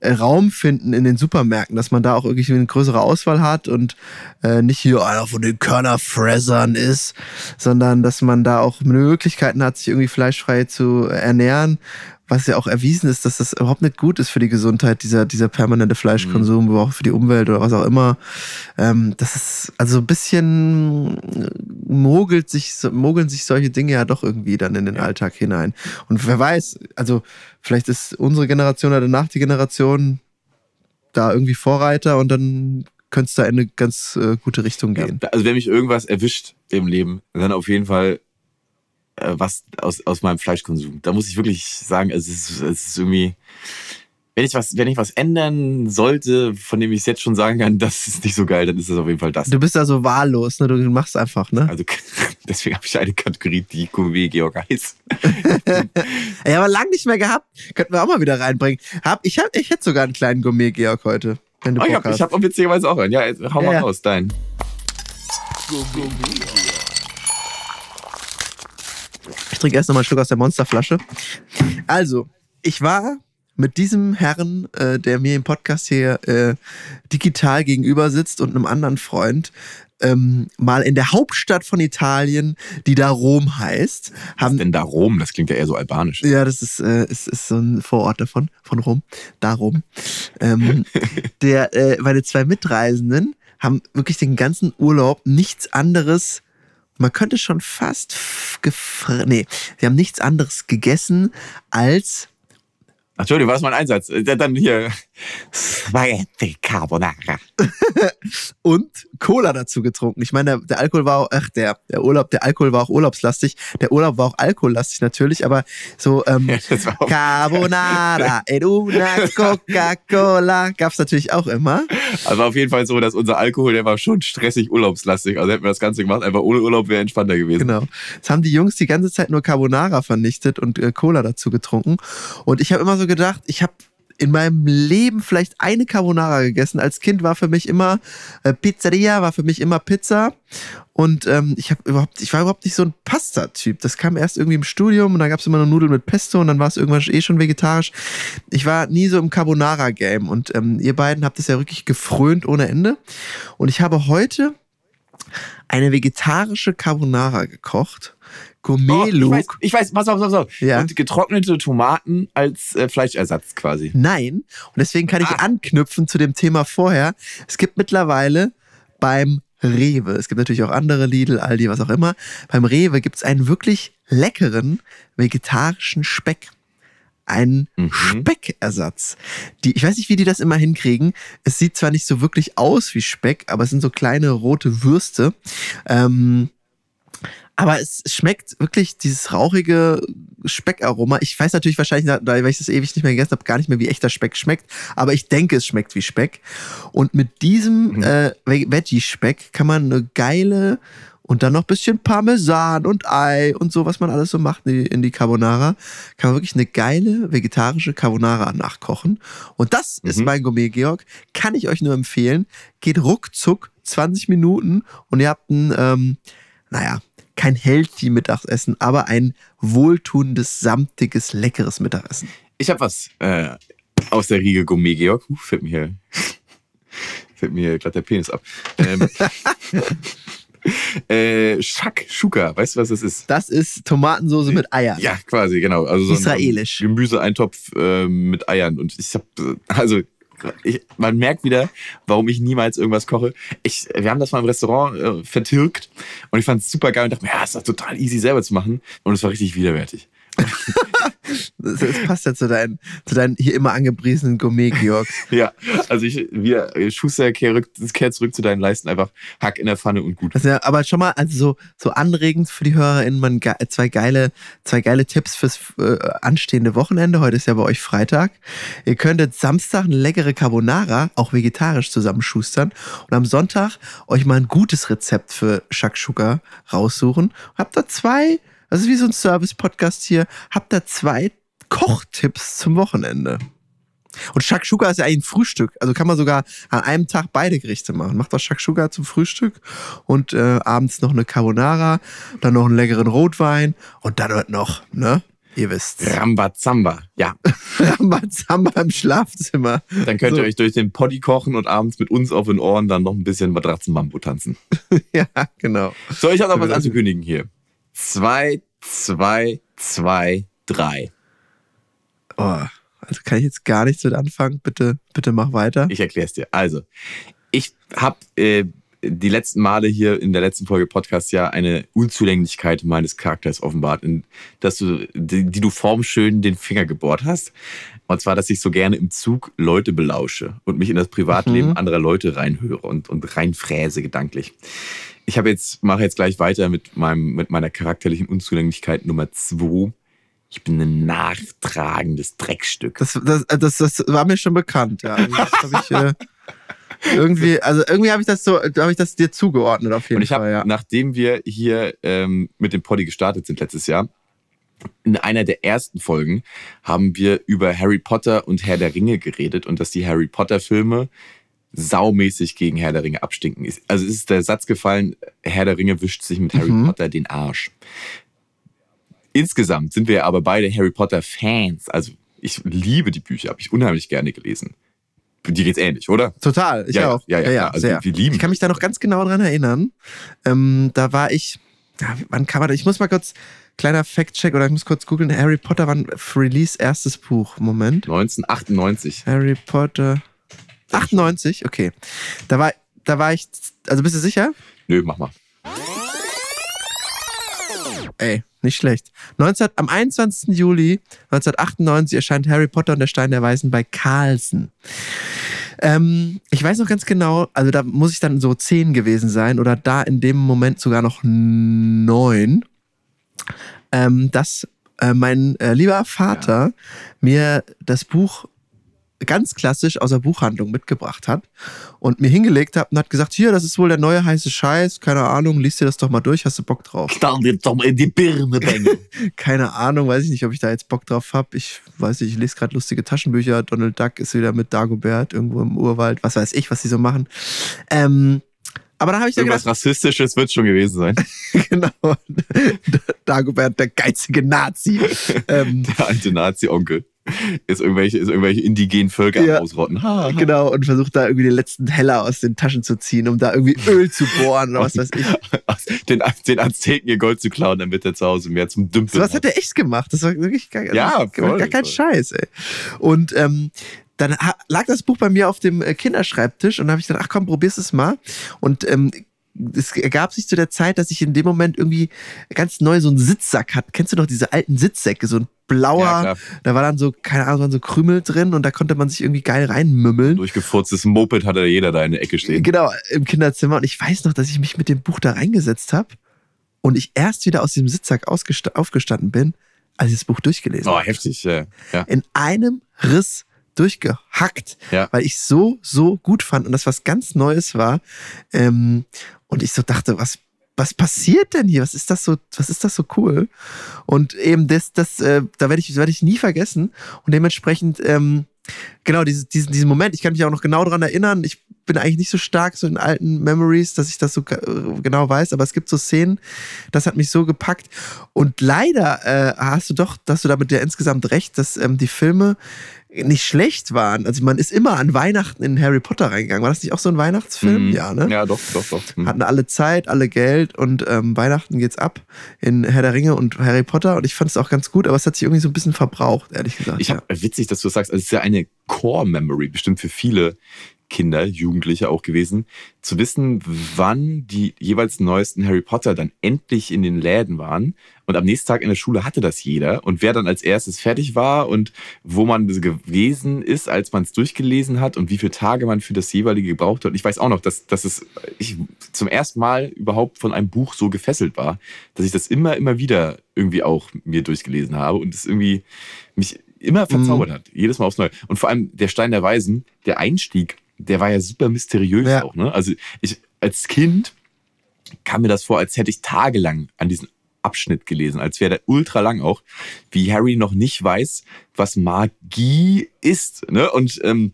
äh, Raum finden in den Supermärkten, dass man da auch irgendwie eine größere Auswahl hat und äh, nicht hier einer von den Körnerfressern ist, sondern dass man da auch Möglichkeiten hat, sich irgendwie fleischfrei zu ernähren, was ja auch erwiesen ist, dass das überhaupt nicht gut ist für die Gesundheit, dieser, dieser permanente Fleischkonsum, aber auch für die Umwelt oder was auch immer. Ähm, das ist also ein bisschen mogelt sich, mogeln sich solche Dinge ja doch irgendwie dann in den Alltag hinein. Und wer weiß, also vielleicht ist unsere Generation oder danach die Generation da irgendwie Vorreiter und dann könnte es da in eine ganz äh, gute Richtung gehen. Ja, also wenn mich irgendwas erwischt im Leben, dann auf jeden Fall was aus, aus meinem Fleischkonsum. Da muss ich wirklich sagen, es ist, es ist irgendwie, wenn ich was, wenn ich was ändern sollte, von dem ich es jetzt schon sagen kann, das ist nicht so geil, dann ist es auf jeden Fall das. Du bist da so wahllos, ne? Du machst einfach, ne? Also deswegen habe ich eine Kategorie, die Gourmet Georg heißt. Ey, aber lang nicht mehr gehabt. Könnten wir auch mal wieder reinbringen. Hab, ich, hab, ich hätte sogar einen kleinen Gourmet-Georg heute. Wenn du Oh, ich Bock habe ich hab auch witzigerweise auch einen. Ja, hau Ja, mal ja. raus, dein. Ich trinke erst noch mal einen Schluck aus der Monsterflasche. Also, ich war mit diesem Herrn, äh, der mir im Podcast hier äh, digital gegenüber sitzt und einem anderen Freund, ähm, mal in der Hauptstadt von Italien, die da Rom heißt. Was Haben, ist denn da Rom? Das klingt ja eher so albanisch. ja, das ist, äh, ist, ist so ein Vorort davon, von Rom, darum. Ähm, der, äh, meine zwei Mitreisenden haben wirklich den ganzen Urlaub nichts anderes, man könnte schon fast nee, sie haben nichts anderes gegessen als Entschuldigung, war das mein Einsatz? Äh, Dann hier Spaghetti Carbonara. und Cola dazu getrunken. Ich meine, der, der Alkohol war auch, ach, der, der Urlaub, der Alkohol war auch urlaubslastig. Der Urlaub war auch alkohollastig natürlich, aber so ähm, Ja, Carbonara ed una Coca-Cola gab's natürlich auch immer. Also auf jeden Fall so, dass unser Alkohol, der war schon stressig urlaubslastig. Also hätten wir das Ganze gemacht, einfach ohne Urlaub wäre entspannter gewesen. Genau. Jetzt haben die Jungs die ganze Zeit nur Carbonara vernichtet und äh, Cola dazu getrunken. Und ich habe immer so gedacht, ich habe in meinem Leben vielleicht eine Carbonara gegessen. Als Kind war für mich immer äh, Pizzeria, war für mich immer Pizza. Und ähm, ich habe überhaupt, ich war überhaupt nicht so ein Pasta-Typ. Das kam erst irgendwie im Studium und da gab es immer nur Nudeln mit Pesto und dann war es irgendwann eh schon vegetarisch. Ich war nie so im Carbonara-Game und ähm, ihr beiden habt es ja wirklich gefrönt ohne Ende. Und ich habe heute eine vegetarische Carbonara gekocht. Oh, ich, weiß, ich weiß, pass auf, pass auf. Ja. Und getrocknete Tomaten als äh, Fleischersatz quasi. Nein. Und deswegen kann ich Ah. anknüpfen zu dem Thema vorher. Es gibt mittlerweile beim Rewe, es gibt natürlich auch andere Lidl, Aldi, was auch immer. Beim Rewe gibt es einen wirklich leckeren vegetarischen Speck. Einen Mhm. Speckersatz. Die, ich weiß nicht, wie die das immer hinkriegen. Es sieht zwar nicht so wirklich aus wie Speck, aber es sind so kleine rote Würste. Ähm, aber es schmeckt wirklich dieses rauchige Speckaroma. Ich weiß natürlich wahrscheinlich, weil ich das ewig nicht mehr gegessen habe, gar nicht mehr, wie echter Speck schmeckt. Aber ich denke, es schmeckt wie Speck. Und mit diesem Mhm. äh, Ve- Veggie-Speck kann man eine geile und dann noch ein bisschen Parmesan und Ei und so, was man alles so macht in die, Carbonara, kann man wirklich eine geile vegetarische Carbonara nachkochen. Und das ist Mhm. mein Gourmet, Georg. Kann ich euch nur empfehlen. Geht ruckzuck 20 Minuten und ihr habt ein, ähm, naja, kein healthy Mittagessen, aber ein wohltuendes, samtiges, leckeres Mittagessen. Ich habe was äh, aus der Riege Gourmet, Georg. Uh, fällt mir fällt mir gerade der Penis ab. Ähm, äh, Shakshuka, weißt du, was das ist? Das ist Tomatensoße mit Eiern. Ja, quasi, genau. Also so Israelisch. Ein Gemüseeintopf äh, mit Eiern. Und ich hab, äh, also, ich, man merkt wieder, warum ich niemals irgendwas koche. Ich, wir haben das mal im Restaurant äh, vertilgt und ich fand es super geil und dachte mir, ja, ist doch total easy selber zu machen. Und es war richtig widerwärtig. Das, das passt ja zu deinen, zu deinen hier immer angepriesenen Gourmet, Georg. Ja, also ich, wir, Schuster, kehr, kehr zurück zu deinen Leisten, einfach Hack in der Pfanne und gut. Ja aber schon mal also so, so anregend für die HörerInnen, man, ge- zwei, geile, zwei geile Tipps fürs äh, anstehende Wochenende. Heute ist ja bei euch Freitag. Ihr könntet Samstag eine leckere Carbonara, auch vegetarisch, zusammenschustern und am Sonntag euch mal ein gutes Rezept für Shakshuka raussuchen. Habt da zwei, das ist wie so ein Service-Podcast hier, habt da zwei Kochtipps zum Wochenende. Und Shakshuka ist ja eigentlich ein Frühstück. Also kann man sogar an einem Tag beide Gerichte machen. Macht doch Shakshuka zum Frühstück und äh, abends noch eine Carbonara, dann noch einen leckeren Rotwein und dann wird noch, ne? Ihr wisst. Rambazamba. Ja, Rambazamba im Schlafzimmer. dann könnt So. ihr euch durch den Poddy kochen und abends mit uns auf den Ohren dann noch ein bisschen Matratzenbambu tanzen. ja, genau. So, ich habe noch was anzukündigen hier. Zwei, zwei, zwei, drei. Oh, also kann ich jetzt gar nichts mit anfangen. Bitte, bitte mach weiter. Ich erkläre es dir. Also, ich habe äh, die letzten Male hier in der letzten Folge Podcast ja eine Unzulänglichkeit meines Charakters offenbart, in, dass du, die, die du formschön den Finger gebohrt hast. Und zwar, dass ich so gerne im Zug Leute belausche und mich in das Privatleben Mhm. anderer Leute reinhöre und, und reinfräse gedanklich. Ich habe jetzt, mache jetzt gleich weiter mit meinem, mit meiner charakterlichen Unzulänglichkeit Nummer zwei. Ich bin ein nachtragendes Dreckstück. Das, das, das, das war mir schon bekannt, ja. Also Das ich äh, irgendwie, also irgendwie habe ich das so, habe ich das dir zugeordnet auf jeden Und ich Fall, ja. nachdem wir hier ähm, mit dem Poddy gestartet sind letztes Jahr, in einer der ersten Folgen haben wir über Harry Potter und Herr der Ringe geredet und dass die Harry Potter Filme saumäßig gegen Herr der Ringe abstinken. Ist- Also es ist der Satz gefallen, Herr der Ringe wischt sich mit Harry Mhm. Potter den Arsch. Insgesamt sind wir aber beide Harry Potter Fans. Also ich liebe die Bücher, habe ich unheimlich gerne gelesen. Dir geht's ähnlich, oder? Total, ich Ja, auch. ja, ja, klar. Also sehr. wir lieben Ich kann mich da noch ganz genau dran erinnern. Ähm, da war ich, ja, wann kam er da? Ich muss mal kurz, kleiner Fact-Check oder ich muss kurz googeln. Harry Potter war für Release erstes Buch. Moment. 1998. Harry Potter. 98, okay. Da war, da war ich, also bist du sicher? Nö, mach mal. Ey, nicht schlecht. 19, am 21. Juli 1998 erscheint Harry Potter und der Stein der Weisen bei Carlsen. Ähm, ich weiß noch ganz genau, also da muss ich dann so 10 gewesen sein oder da in dem Moment sogar noch 9, ähm, dass äh, mein äh, lieber Vater mir das Buch ganz klassisch aus der Buchhandlung mitgebracht hat und mir hingelegt hat und hat gesagt, hier, das ist wohl der neue heiße Scheiß, keine Ahnung, liest dir das doch mal durch, hast du Bock drauf? Knall dir doch mal in die Birne, Bengel. Keine Ahnung, weiß ich nicht, ob ich da jetzt Bock drauf habe. Ich weiß nicht, ich lese gerade lustige Taschenbücher. Donald Duck ist wieder mit Dagobert irgendwo im Urwald. Was weiß ich, was die so machen. Ähm, aber da habe ich dann Irgendwas gedacht, Rassistisches wird schon gewesen sein. genau, Dagobert, der geizige Nazi. ähm, Der alte Nazi-Onkel ist irgendwelche, ist irgendwelche indigenen Völker Ja. Ausrotten. Ha, ha. genau, und versucht da irgendwie den letzten Heller aus den Taschen zu ziehen, um da irgendwie Öl zu bohren oder was weiß ich. Den, den Azteken ihr Gold zu klauen, damit er zu Hause mehr zum Dümpeln So was hat er echt gemacht. Das war wirklich gar, Ja, das war voll, gar kein voll. Scheiß, ey. Und ähm, dann lag das Buch bei mir auf dem äh, Kinderschreibtisch und da habe ich gedacht, ach komm, probier's es mal. Und ähm, es ergab sich zu der Zeit, dass ich in dem Moment irgendwie ganz neu so einen Sitzsack hatte. Kennst du noch diese alten Sitzsäcke? So ein blauer, Ja, da war dann so, keine Ahnung, waren so Krümel drin und da konnte man sich irgendwie geil reinmümmeln. Durchgefurztes Moped hat ja jeder da in der Ecke stehen. Genau, im Kinderzimmer. Und ich weiß noch, dass ich mich mit dem Buch da reingesetzt habe und ich erst wieder aus dem Sitzsack aufgestanden bin, als ich das Buch durchgelesen Oh, habe. heftig, ja. ja. In einem Riss durchgehackt, Ja. weil ich so, so gut fand und das was ganz Neues war. Ähm, und ich so dachte, was, was passiert denn hier? Was ist das so, was ist das so cool? Und eben das, das, äh, da werde ich, werde ich nie vergessen. Und dementsprechend, ähm, genau, dieses, diesen, diesen Moment, ich kann mich auch noch genau daran erinnern. Ich bin eigentlich nicht so stark so in alten Memories, dass ich das so äh, genau weiß, aber es gibt so Szenen, das hat mich so gepackt. Und leider äh, hast du doch, dass du damit ja insgesamt recht, dass ähm, die Filme nicht schlecht waren. Also man ist immer an Weihnachten in Harry Potter reingegangen. War das nicht auch so ein Weihnachtsfilm? Mhm. Ja, ne? Ja, doch, doch, doch. Mhm. Hatten alle Zeit, alle Geld und ähm, Weihnachten geht's ab in Herr der Ringe und Harry Potter und ich fand es auch ganz gut, aber es hat sich irgendwie so ein bisschen verbraucht, ehrlich gesagt. Ich habe witzig, dass du das sagst. Also es ist ja eine Core-Memory, bestimmt für viele Kinder, Jugendliche auch gewesen, zu wissen, wann die jeweils neuesten Harry Potter dann endlich in den Läden waren. Und am nächsten Tag in der Schule hatte das jeder. Und wer dann als erstes fertig war und wo man gewesen ist, als man es durchgelesen hat und wie viele Tage man für das jeweilige gebraucht hat. Und ich weiß auch noch, dass, dass es ich zum ersten Mal überhaupt von einem Buch so gefesselt war, dass ich das immer, immer wieder irgendwie auch mir durchgelesen habe und es irgendwie mich immer verzaubert hat. Jedes Mal aufs Neue. Und vor allem der Stein der Weisen, der Einstieg, der war ja super mysteriös Ja. auch. Ne? Also ich als Kind kam mir das vor, als hätte ich tagelang an diesen Abschnitt gelesen, als wäre der ultra lang auch, wie Harry noch nicht weiß, was Magie ist. Ne? Und ähm,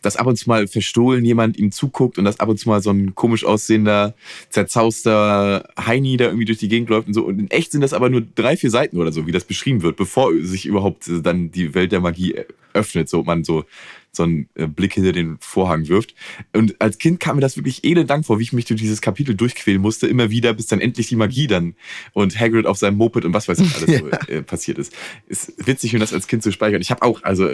dass ab und zu mal verstohlen jemand ihm zuguckt und dass ab und zu mal so ein komisch aussehender, zerzauster Heini da irgendwie durch die Gegend läuft und so. Und in echt sind das aber nur drei, vier Seiten oder so, wie das beschrieben wird, bevor sich überhaupt dann die Welt der Magie öffnet, so man so so einen äh, Blick hinter den Vorhang wirft. Und als Kind kam mir das wirklich elendang vor, wie ich mich durch dieses Kapitel durchquälen musste, immer wieder, bis dann endlich die Magie dann und Hagrid auf seinem Moped und was weiß ich alles so, äh, passiert ist. Ist witzig, mir das als Kind zu speichern. Ich habe auch, also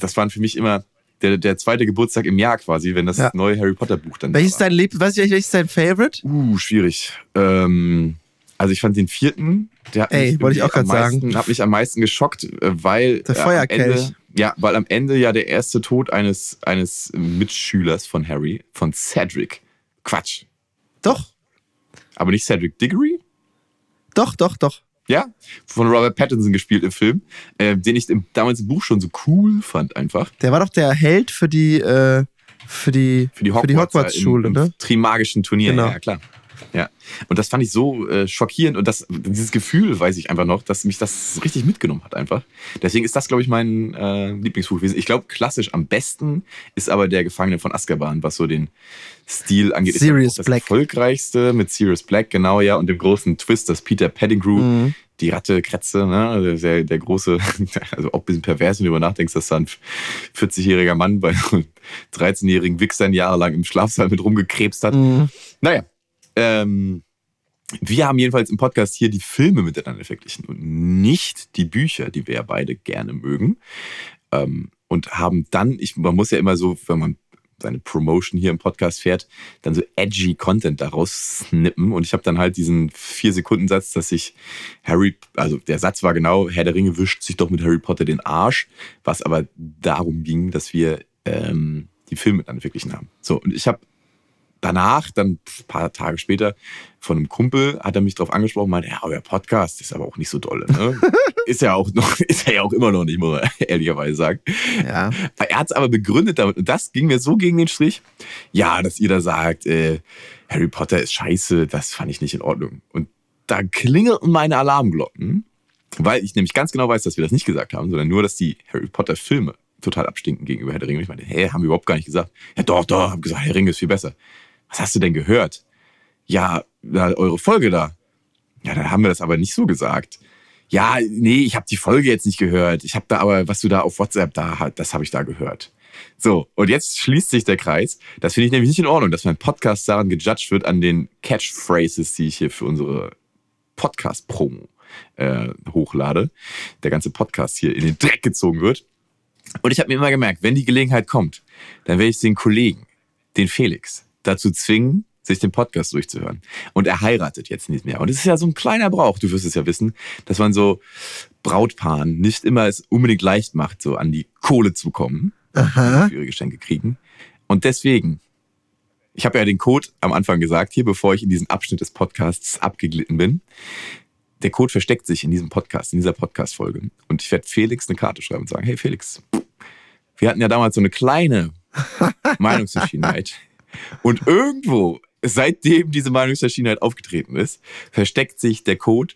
das waren für mich immer der, der zweite Geburtstag im Jahr quasi, wenn das Ja. neue Harry Potter Buch dann welches da war. dein Lieb, weiß ich, welches ist dein Favorite? Uh, schwierig. Ähm, also ich fand den vierten, der hat Ey, mich wollte ich auch am meisten, sagen. hat mich am meisten geschockt, äh, weil Der äh, am Feuerkelch. Ende, ja, weil am Ende ja der erste Tod eines eines Mitschülers von Harry, von Cedric. Quatsch. Doch, Aber nicht Cedric Diggory? doch, doch, doch. Ja, von Robert Pattinson gespielt im Film, äh, den ich im, damals im Buch schon so cool fand einfach. Der war doch der Held für die, äh, für die, Für die Hogwarts, Hogwarts-Schule, im, ne? im Trimagischen Turnier, Genau. ja klar. Ja. Und das fand ich so äh, schockierend und das, dieses Gefühl weiß ich einfach noch, dass mich das richtig mitgenommen hat einfach. Deswegen ist das, glaube ich, mein äh, Lieblingsbuch gewesen. Ich glaube, klassisch am besten ist aber der Gefangene von Azkaban, was so den Stil angeht. Ist Sirius das Black. erfolgreichste mit Sirius Black, genau, ja, und dem großen Twist, dass Peter Pettigrew Mhm. die Ratte Kretze, ne? der, der große, also auch ein bisschen pervers, wenn du über nachdenkst, dass da ein 40-jähriger Mann bei 13-jährigen Wichsern jahrelang im Schlafsaal mit rumgekrebst hat. Mhm. Naja, ähm, wir haben jedenfalls im Podcast hier die Filme miteinander verglichen und nicht die Bücher, die wir ja beide gerne mögen. Ähm, und haben dann, ich, man muss ja immer so, wenn man seine Promotion hier im Podcast fährt, dann so edgy Content daraus snippen. Und ich habe dann halt diesen Vier-Sekunden-Satz, dass sich Harry, also der Satz war genau, Herr der Ringe wischt sich doch mit Harry Potter den Arsch, was aber darum ging, dass wir ähm, die Filme dann verglichen haben. So, und ich habe danach, dann ein paar Tage später, von einem Kumpel hat er mich darauf angesprochen, meinte, ja, euer Podcast ist aber auch nicht so dolle. Ne? ist ja auch noch, ist er ja auch immer noch nicht, muss man ehrlicherweise sagen. Ja. Er hat es aber begründet damit, und das ging mir so gegen den Strich, ja, dass ihr da sagt, äh, Harry Potter ist scheiße, das fand ich nicht in Ordnung. Und da klingelten meine Alarmglocken, weil ich nämlich ganz genau weiß, dass wir das nicht gesagt haben, sondern nur, dass die Harry Potter Filme total abstinken gegenüber Herr der Ringe. Und ich meine, hä, haben wir überhaupt gar nicht gesagt. Ja, doch, doch, haben gesagt, Herr der Ringe ist viel besser. Was hast du denn gehört? Ja, na, eure Folge da. Ja, dann haben wir das aber nicht so gesagt. Ja, nee, ich habe die Folge jetzt nicht gehört. Ich habe da aber, was du da auf WhatsApp da hat, das habe ich da gehört. So, und jetzt schließt sich der Kreis. Das finde ich nämlich nicht in Ordnung, dass mein Podcast daran gejudged wird, an den Catchphrases, die ich hier für unsere Podcast-Promo äh, hochlade. Der ganze Podcast hier in den Dreck gezogen wird. Und ich habe mir immer gemerkt, wenn die Gelegenheit kommt, dann werde ich den Kollegen, den Felix, dazu zwingen, sich den Podcast durchzuhören. Und er heiratet jetzt nicht mehr. Und es ist ja so ein kleiner Brauch, du wirst es ja wissen, dass man so Brautpaaren nicht immer es unbedingt leicht macht, so an die Kohle zu kommen, Aha. für ihre Geschenke kriegen. Und deswegen, ich habe ja den Code am Anfang gesagt, hier, bevor ich in diesen Abschnitt des Podcasts abgeglitten bin. Der Code versteckt sich in diesem Podcast, in dieser Podcast-Folge. Und ich werde Felix eine Karte schreiben und sagen, hey Felix, wir hatten ja damals so eine kleine Meinungsverschiedenheit. Und irgendwo, seitdem diese Meinungsverschiedenheit aufgetreten ist, versteckt sich der Code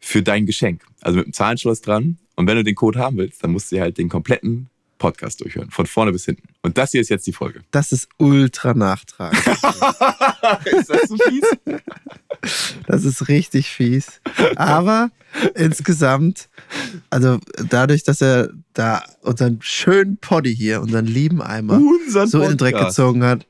für dein Geschenk. Also mit einem Zahlenschloss dran. Und wenn du den Code haben willst, dann musst du dir halt den kompletten Podcast durchhören. Von vorne bis hinten. Und das hier ist jetzt die Folge. Das ist ultra nachtragend. ist das so fies? Das ist richtig fies. Aber insgesamt, also dadurch, dass er da unseren schönen Poddy hier, unseren lieben Eimer, Unseren so in den Dreck gezogen hat,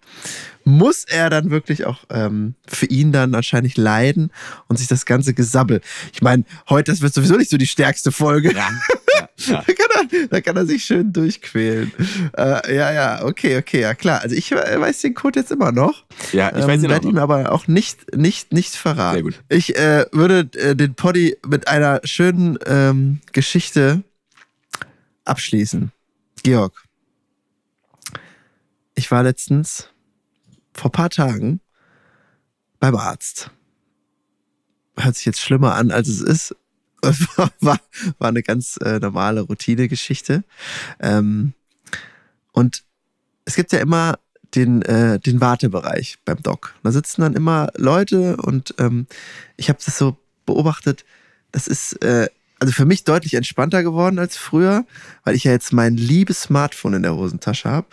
muss er dann wirklich auch ähm, für ihn dann wahrscheinlich leiden und sich das ganze Gesabbel. Ich meine, heute, das wird sowieso nicht so die stärkste Folge. Ja, ja. Da kann, er, da kann er sich schön durchquälen. Äh, ja, ja, okay, okay, ja klar. Also ich weiß den Code jetzt immer noch. ja ich Ähm, weiß werde ihm aber auch nicht, nicht, nicht verraten. Sehr gut. Ich äh, würde äh, den Poddy mit einer schönen ähm, Geschichte abschließen. Georg, ich war letztens vor ein paar Tagen beim Arzt. Hört sich jetzt schlimmer an, als es ist. War, war eine ganz äh, normale Routinegeschichte. Ähm, und es gibt ja immer den, äh, den Wartebereich beim Doc. Da sitzen dann immer Leute und ähm, ich habe das so beobachtet, das ist äh, also für mich deutlich entspannter geworden als früher, weil ich ja jetzt mein liebes Smartphone in der Hosentasche habe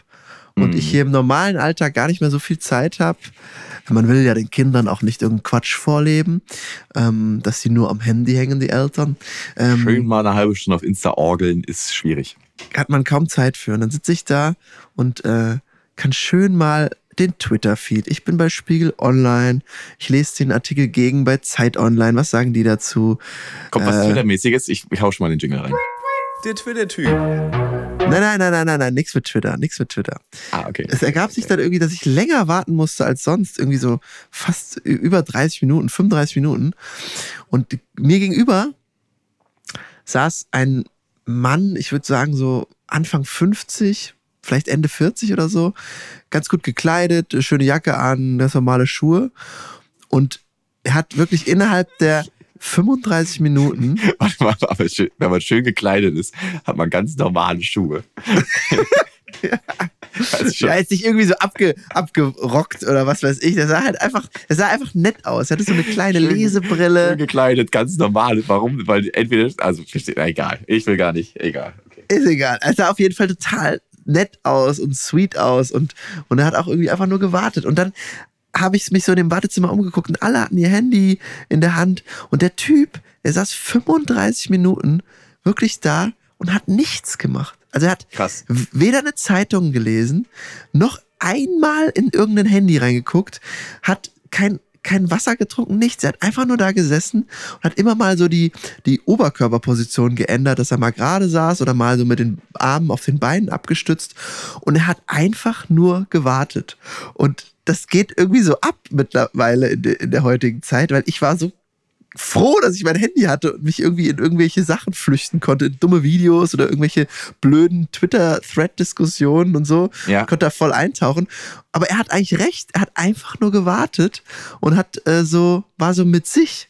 und Mhm. ich hier im normalen Alltag gar nicht mehr so viel Zeit habe. Man will ja den Kindern auch nicht irgendeinen Quatsch vorleben, ähm, dass sie nur am Handy hängen, die Eltern. Ähm, Schön mal eine halbe Stunde auf Insta orgeln ist schwierig. hat man kaum Zeit für. Und dann sitze ich da und äh, kann schön mal den Twitter-Feed. Ich bin bei Spiegel Online. Ich lese den Artikel gegen bei Zeit Online. Was sagen die dazu? Kommt was Äh. Twitter-mäßiges? Ich, ich hau schon mal den Jingle rein. Der Twitter-Typ. Nein, nein, nein, nein, nein, nein, nichts mit Twitter, nichts mit Twitter. Ah, okay. Es ergab sich dann irgendwie, dass ich länger warten musste als sonst. Irgendwie so fast über 30 Minuten, 35 Minuten. Und mir gegenüber saß ein Mann, ich würde sagen so Anfang 50, vielleicht Ende 40 oder so. Ganz gut gekleidet, schöne Jacke an, ganz normale Schuhe. Und er hat wirklich innerhalb der 35 Minuten Warte mal, aber schön, wenn man schön gekleidet ist, hat man ganz normale Schuhe. Also schon- Ja, jetzt nicht irgendwie so abge, abgerockt oder was weiß ich. Der sah halt einfach, der sah einfach nett aus. Er hatte so eine kleine Schön- Lesebrille. schön gekleidet, ganz normal. Warum? Weil entweder, also verstehe, na, egal. Ich will gar nicht, egal. Okay. Ist egal. Er sah auf jeden Fall total nett aus und sweet aus und, und er hat auch irgendwie einfach nur gewartet. Und dann habe ich mich so in dem Wartezimmer umgeguckt und alle hatten ihr Handy in der Hand und der Typ, der saß 35 Minuten wirklich da und hat nichts gemacht. Also er hat Krass. weder eine Zeitung gelesen, noch einmal in irgendein Handy reingeguckt, hat kein, kein Wasser getrunken, nichts. Er hat einfach nur da gesessen und hat immer mal so die, die Oberkörperposition geändert, dass er mal gerade saß oder mal so mit den Armen auf den Beinen abgestützt. Und er hat einfach nur gewartet. Und das geht irgendwie so ab mittlerweile in, de, in der heutigen Zeit, weil ich war so froh, dass ich mein Handy hatte und mich irgendwie in irgendwelche Sachen flüchten konnte, in dumme Videos oder irgendwelche blöden Twitter-Thread-Diskussionen und so. Ja. Konnte da voll eintauchen. Aber er hat eigentlich recht. Er hat einfach nur gewartet und hat äh, so, war so mit sich.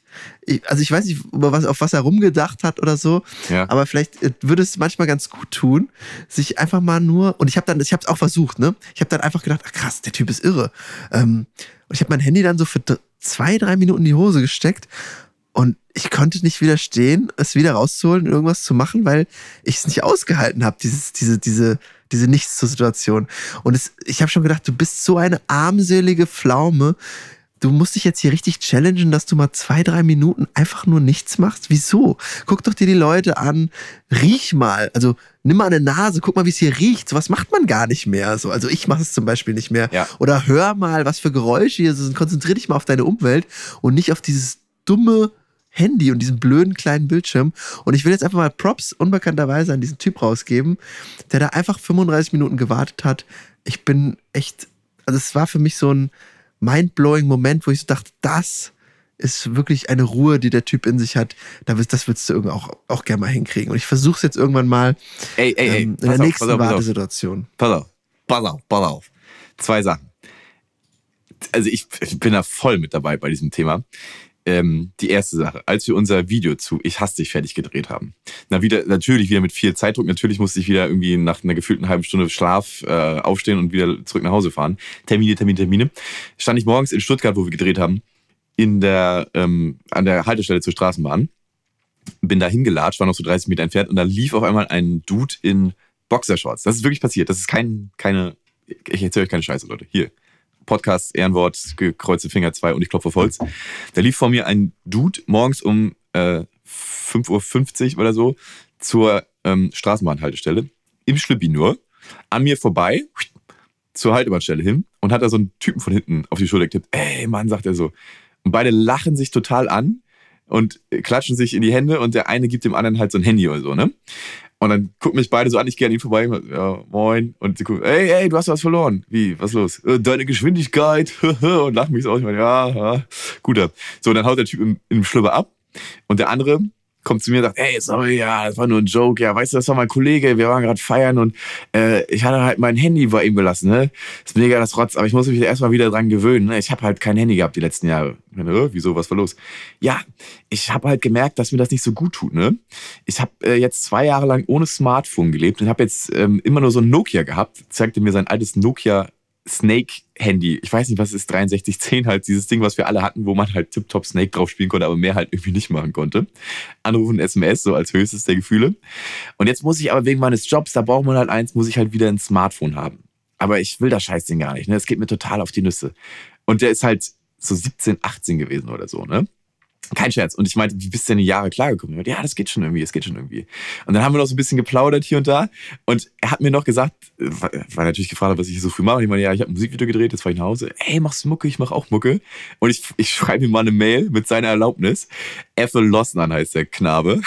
Also ich weiß nicht, über was, auf was er rumgedacht hat oder so, Ja. aber vielleicht äh, würde es manchmal ganz gut tun, sich einfach mal nur, und ich habe dann, ich habe es auch versucht, ne? Ich habe dann einfach gedacht, ach krass, der Typ ist irre. Ähm, und ich habe mein Handy dann so für zwei, drei Minuten in die Hose gesteckt und ich konnte nicht widerstehen, es wieder rauszuholen und irgendwas zu machen, weil ich es nicht ausgehalten habe, dieses, diese, diese, diese Nichts zur Situation. Und es, ich habe schon gedacht, du bist so eine armselige Pflaume. Du musst dich jetzt hier richtig challengen, dass du mal zwei, drei Minuten einfach nur nichts machst. Wieso? Guck doch dir die Leute an, riech mal. Also nimm mal eine Nase, guck mal, wie es hier riecht. So was macht man gar nicht mehr. So, also ich mache es zum Beispiel nicht mehr. Ja. Oder hör mal, was für Geräusche hier sind. Konzentrier dich mal auf deine Umwelt und nicht auf dieses dumme Handy und diesen blöden kleinen Bildschirm. Und ich will jetzt einfach mal Props unbekannterweise an diesen Typ rausgeben, der da einfach 35 Minuten gewartet hat. Ich bin echt, also es war für mich so ein mindblowing Moment, wo ich so dachte, das ist wirklich eine Ruhe, die der Typ in sich hat. Das würdest du irgendwie auch, auch gerne mal hinkriegen. Und ich versuche es jetzt irgendwann mal Ey, ey, ey. ähm, in der auf, nächsten pass auf. Wartesituation. Pass auf, pass auf, pass auf. Zwei Sachen. Also ich, ich bin da voll mit dabei bei diesem Thema. Ähm, die erste Sache, als wir unser Video zu Ich hasse dich fertig gedreht haben. Na wieder, natürlich wieder mit viel Zeitdruck. Natürlich musste ich wieder irgendwie nach einer gefühlten halben Stunde Schlaf äh, aufstehen und wieder zurück nach Hause fahren. Termine, Termine, Termine. Stand ich morgens in Stuttgart, wo wir gedreht haben, in der, ähm, an der Haltestelle zur Straßenbahn. Bin da hingelatscht, war noch so 30 Meter entfernt und da lief auf einmal ein Dude in Boxershorts. Das ist wirklich passiert. Das ist kein, keine, ich erzähle euch keine Scheiße, Leute. Hier. Podcast, Ehrenwort, gekreuzte Finger 2 und ich klopfe auf Holz. Da lief vor mir ein Dude morgens um äh, 5.50 Uhr oder so zur ähm, Straßenbahnhaltestelle. Im Schlippi nur. An mir vorbei, zur Haltebahnstelle hin und hat da so einen Typen von hinten auf die Schulter getippt. Ey, Mann, sagt er so. Und beide lachen sich total an und klatschen sich in die Hände und der eine gibt dem anderen halt so ein Handy oder so, ne? Und dann gucken mich beide so an, ich gehe an ihm vorbei, ja, moin. Und sie gucken, ey, ey, du hast was verloren. Wie, was los? "Äh, Deine Geschwindigkeit. und lachen mich so aus. Ich meine, ja, ja, guter. So, dann haut der Typ im, im Schlüpper ab. Und der andere kommt zu mir und sagt, ey, sorry, ja, das war nur ein Joke. Ja, weißt du, das war mein Kollege, wir waren gerade feiern und äh, ich hatte halt mein Handy bei ihm gelassen, ne? Ist mega das Rotz, aber ich muss mich erstmal wieder dran gewöhnen, ne? Ich habe halt kein Handy gehabt die letzten Jahre. Äh, wieso, was war los? Ja, ich habe halt gemerkt, dass mir das nicht so gut tut, ne? Ich habe äh, jetzt zwei Jahre lang ohne Smartphone gelebt und habe jetzt ähm, immer nur so ein Nokia gehabt. Zeigte mir sein altes Nokia Snake-Handy. Ich weiß nicht, was ist 6310 halt, dieses Ding, was wir alle hatten, wo man halt Tip-Top Snake drauf spielen konnte, aber mehr halt irgendwie nicht machen konnte. Anrufen, SMS, so als höchstes der Gefühle. Und jetzt muss ich aber wegen meines Jobs, da braucht man halt eins, muss ich halt wieder ein Smartphone haben. Aber ich will das Scheißding gar nicht, ne? Es geht mir total auf die Nüsse. Und der ist halt so 17, 18 gewesen oder so, ne? Kein Scherz. Und ich meinte, wie bist du denn die Jahre klargekommen? Meinte, Ja, das geht schon irgendwie, das geht schon irgendwie. Und dann haben wir noch so ein bisschen geplaudert hier und da. Und er hat mir noch gesagt, war war natürlich gefragt, was ich so früh mache. Und ich meine, ja, ich habe ein Musikvideo gedreht, jetzt fahre ich nach Hause. Ey, machst du Mucke? Ich mache auch Mucke. Und ich, ich schreibe ihm mal eine Mail mit seiner Erlaubnis. Effe Lossnan heißt der Knabe.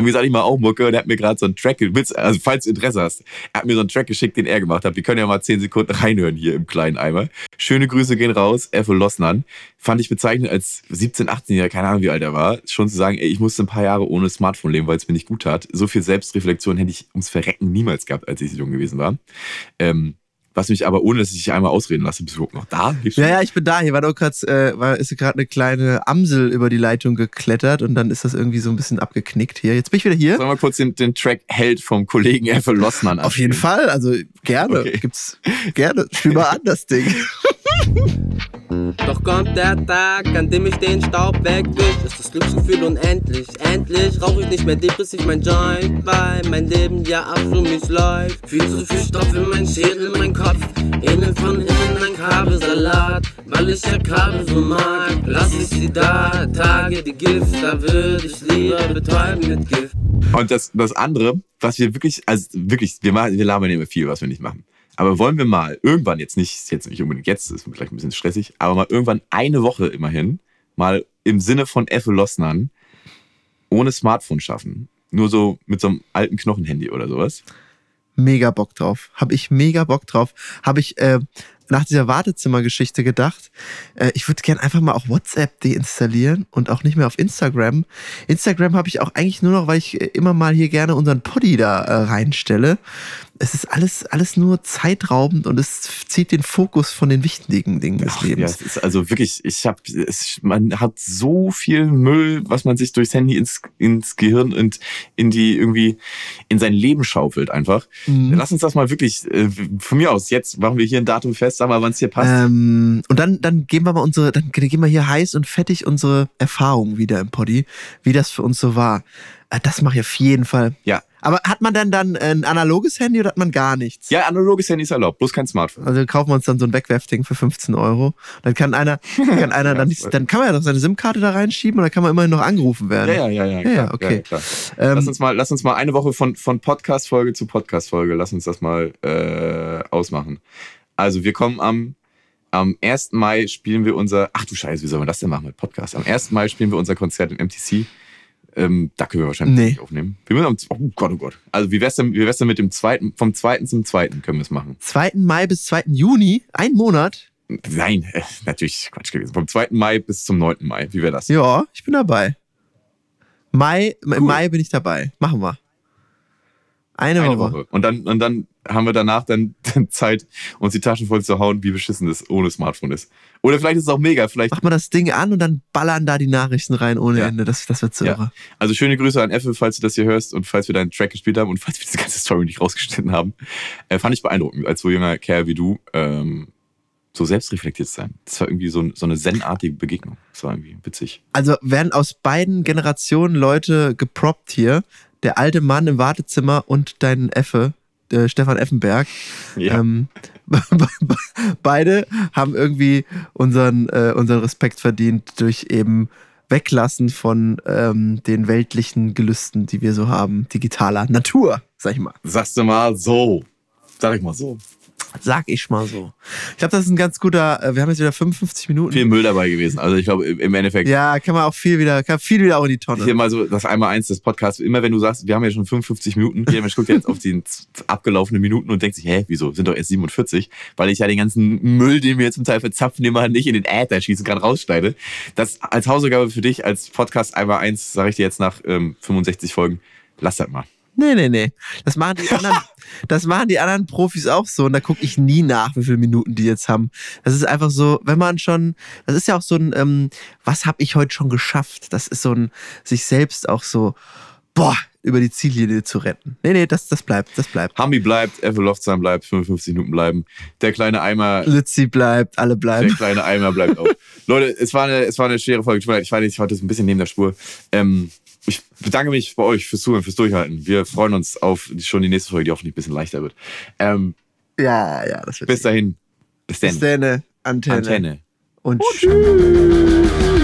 Mir sagt, ich mache auch Mucke. Und er hat mir gerade so einen Track, also falls du Interesse hast, er hat mir so einen Track geschickt, den er gemacht hat. Wir können ja mal 10 Sekunden reinhören hier im kleinen Eimer. Schöne Grüße gehen raus, Effe Lossnan. Fand ich bezeichnend als 17-, 18-Jähriger, keine Ahnung, wie alt er war, schon zu sagen, ey, ich musste ein paar Jahre ohne Smartphone leben, weil es mir nicht gut tat. So viel Selbstreflexion hätte ich ums Verrecken niemals gehabt, als ich jung gewesen war. Ähm, was mich aber, ohne dass ich dich einmal ausreden lasse, bist du überhaupt noch da? Ja, ja, ich bin da. Hier war doch grad, äh, war, ist gerade eine kleine Amsel über die Leitung geklettert und dann ist das irgendwie so ein bisschen abgeknickt hier. Jetzt bin ich wieder hier. Sollen wir kurz den, den Track Held vom Kollegen Effe Lossmann Auf jeden Fall, also gerne. Okay. Gibt's gerne. Spiel mal an das Ding. Doch kommt der Tag, an dem ich den Staub wegwisch. Ist das Glücksgefühl unendlich. Endlich rauch ich nicht mehr depressiv mein Joint, weil mein Leben ja ab für mich läuft. Viel zu viel Stoff in mein Schädel, mein Kopf. Innen von innen ein Kabelsalat. Alles ja Kabel so mag, lass ich sie da, Tage die Gift, da würde ich lieber betäuben mit Gift. Und das, das andere, was wir wirklich, also wirklich, wir, machen, wir labern immer viel, was wir nicht machen. Aber wollen wir mal irgendwann, jetzt nicht, jetzt nicht unbedingt jetzt, ist vielleicht ein bisschen stressig, aber mal irgendwann eine Woche immerhin, mal im Sinne von Effe Lossnern, ohne Smartphone schaffen. Nur so mit so einem alten Knochenhandy oder sowas. Mega Bock drauf. Habe ich mega Bock drauf. Habe ich äh, nach dieser Wartezimmergeschichte gedacht, äh, ich würde gern einfach mal auch WhatsApp deinstallieren und auch nicht mehr auf Instagram. Instagram habe ich auch eigentlich nur noch, weil ich äh, immer mal hier gerne unseren Poddy da äh, reinstelle. Es ist alles, alles nur zeitraubend und es zieht den Fokus von den wichtigen Dingen des Ach, ja, Lebens. es ist also wirklich, ich habe, man hat so viel Müll, was man sich durchs Handy ins, ins Gehirn und in die irgendwie in sein Leben schaufelt einfach. Mhm. Lass uns das mal wirklich äh, von mir aus. Jetzt machen wir hier ein Datum fest, sag mal, wann es hier passt. Ähm, und dann, dann geben wir mal unsere, dann gehen wir hier heiß und fettig unsere Erfahrungen wieder im Poddy, wie das für uns so war. Äh, Das mache ich auf jeden Fall. ja, Aber hat man denn dann ein analoges Handy oder hat man gar nichts? ja, analoges Handy ist erlaubt, bloß kein Smartphone. Also kaufen wir uns dann so ein Wegwerfding für 15 Euro. Dann kann einer, kann einer dann, dann kann man ja doch seine SIM-Karte da reinschieben und dann kann man immerhin noch angerufen werden. Ja, ja, ja, ja. Ja, klar, okay. klar. Ähm, lass, uns mal, lass uns mal eine Woche von, von Podcast-Folge zu Podcast-Folge, lass uns das mal äh, ausmachen. Also wir kommen am, am 1. Mai spielen wir unser, ach du Scheiße, wie sollen wir das denn machen mit Podcast? Am 1. Mai spielen wir unser Konzert im MTC. Ähm, da können wir wahrscheinlich Nee. nicht aufnehmen. Wir müssen am, oh Gott, oh Gott. Also wie wär's denn, wie wär's denn mit dem zweiten, vom zweiten zum zweiten können wir es machen? 2. Mai bis 2. Juni, ein Monat. Nein, äh, natürlich Quatsch gewesen. Vom 2. Mai bis zum 9. Mai. Wie wäre das? Ja, ich bin dabei. Mai, im Mai bin ich dabei. Machen wir. Eine, Eine Woche. Woche. Und dann, und dann haben wir danach dann, dann Zeit, uns die Taschen voll zu hauen, wie beschissen das ohne Smartphone ist. Oder vielleicht ist es auch mega. Vielleicht, Macht man das Ding an und dann ballern da die Nachrichten rein ohne Ja. Ende. Das, das wird so Ja. irre. also schöne Grüße an Effe, falls du das hier hörst und falls wir deinen Track gespielt haben und falls wir diese ganze Story nicht rausgeschnitten haben. Äh, fand ich beeindruckend, als so junger Kerl wie du ähm, so selbstreflektiert zu sein. Das war irgendwie so, ein- so eine zen-artige Begegnung. Das war irgendwie witzig. Also werden aus beiden Generationen Leute geproppt hier. Der alte Mann im Wartezimmer und dein Effe, äh, Stefan Effenberg. Ja. Ähm, beide haben irgendwie unseren, äh, unseren Respekt verdient durch eben Weglassen von ähm, den weltlichen Gelüsten, die wir so haben, digitaler Natur, sag ich mal. Sagst du mal so. Sag ich mal so. Sag ich mal so. Ich glaube, das ist ein ganz guter, äh, wir haben jetzt wieder 55 Minuten. Viel Müll dabei gewesen. Also ich glaube, im Endeffekt ja, kann man auch viel wieder, kann viel wieder auch in die Tonne. Hier mal so das einmal eins des Podcasts. Immer wenn du sagst, wir haben ja schon 55 Minuten, jeder Mensch guckt jetzt auf die abgelaufenen Minuten und denkt sich, hä, wieso? Sind doch erst 47? Weil ich ja den ganzen Müll, den wir zum Teil verzapfen, immer nicht in den Äther schießen kann, rausschneide. Das als Hausaufgabe für dich, als Podcast einmal eins, sage ich dir jetzt nach ähm, 65 Folgen, lass das mal. Nee, nee, nee. Das machen die anderen, das machen die anderen Profis auch so. Und da gucke ich nie nach, wie viele Minuten die jetzt haben. Das ist einfach so, wenn man schon, das ist ja auch so ein, ähm, was habe ich heute schon geschafft? Das ist so ein, sich selbst auch so, boah, über die Ziellinie zu retten. Nee, nee, das, das bleibt, das bleibt. Hambi bleibt, Evel Loftsam bleibt, 55 Minuten bleiben. Der kleine Eimer, Lützi bleibt, alle der bleiben. kleine Eimer bleibt auch. Leute, es war eine, es war eine schwere Folge. Ich war nicht heute so ein bisschen neben der Spur. Ähm, ich bedanke mich bei euch fürs Zuhören, fürs Durchhalten. Wir freuen uns auf die- schon die nächste Folge, die hoffentlich ein bisschen leichter wird. Ähm, Ja, ja, das wird. bis dahin. Bis dann. Bis dann, Antenne. Antenne. Und tschüss.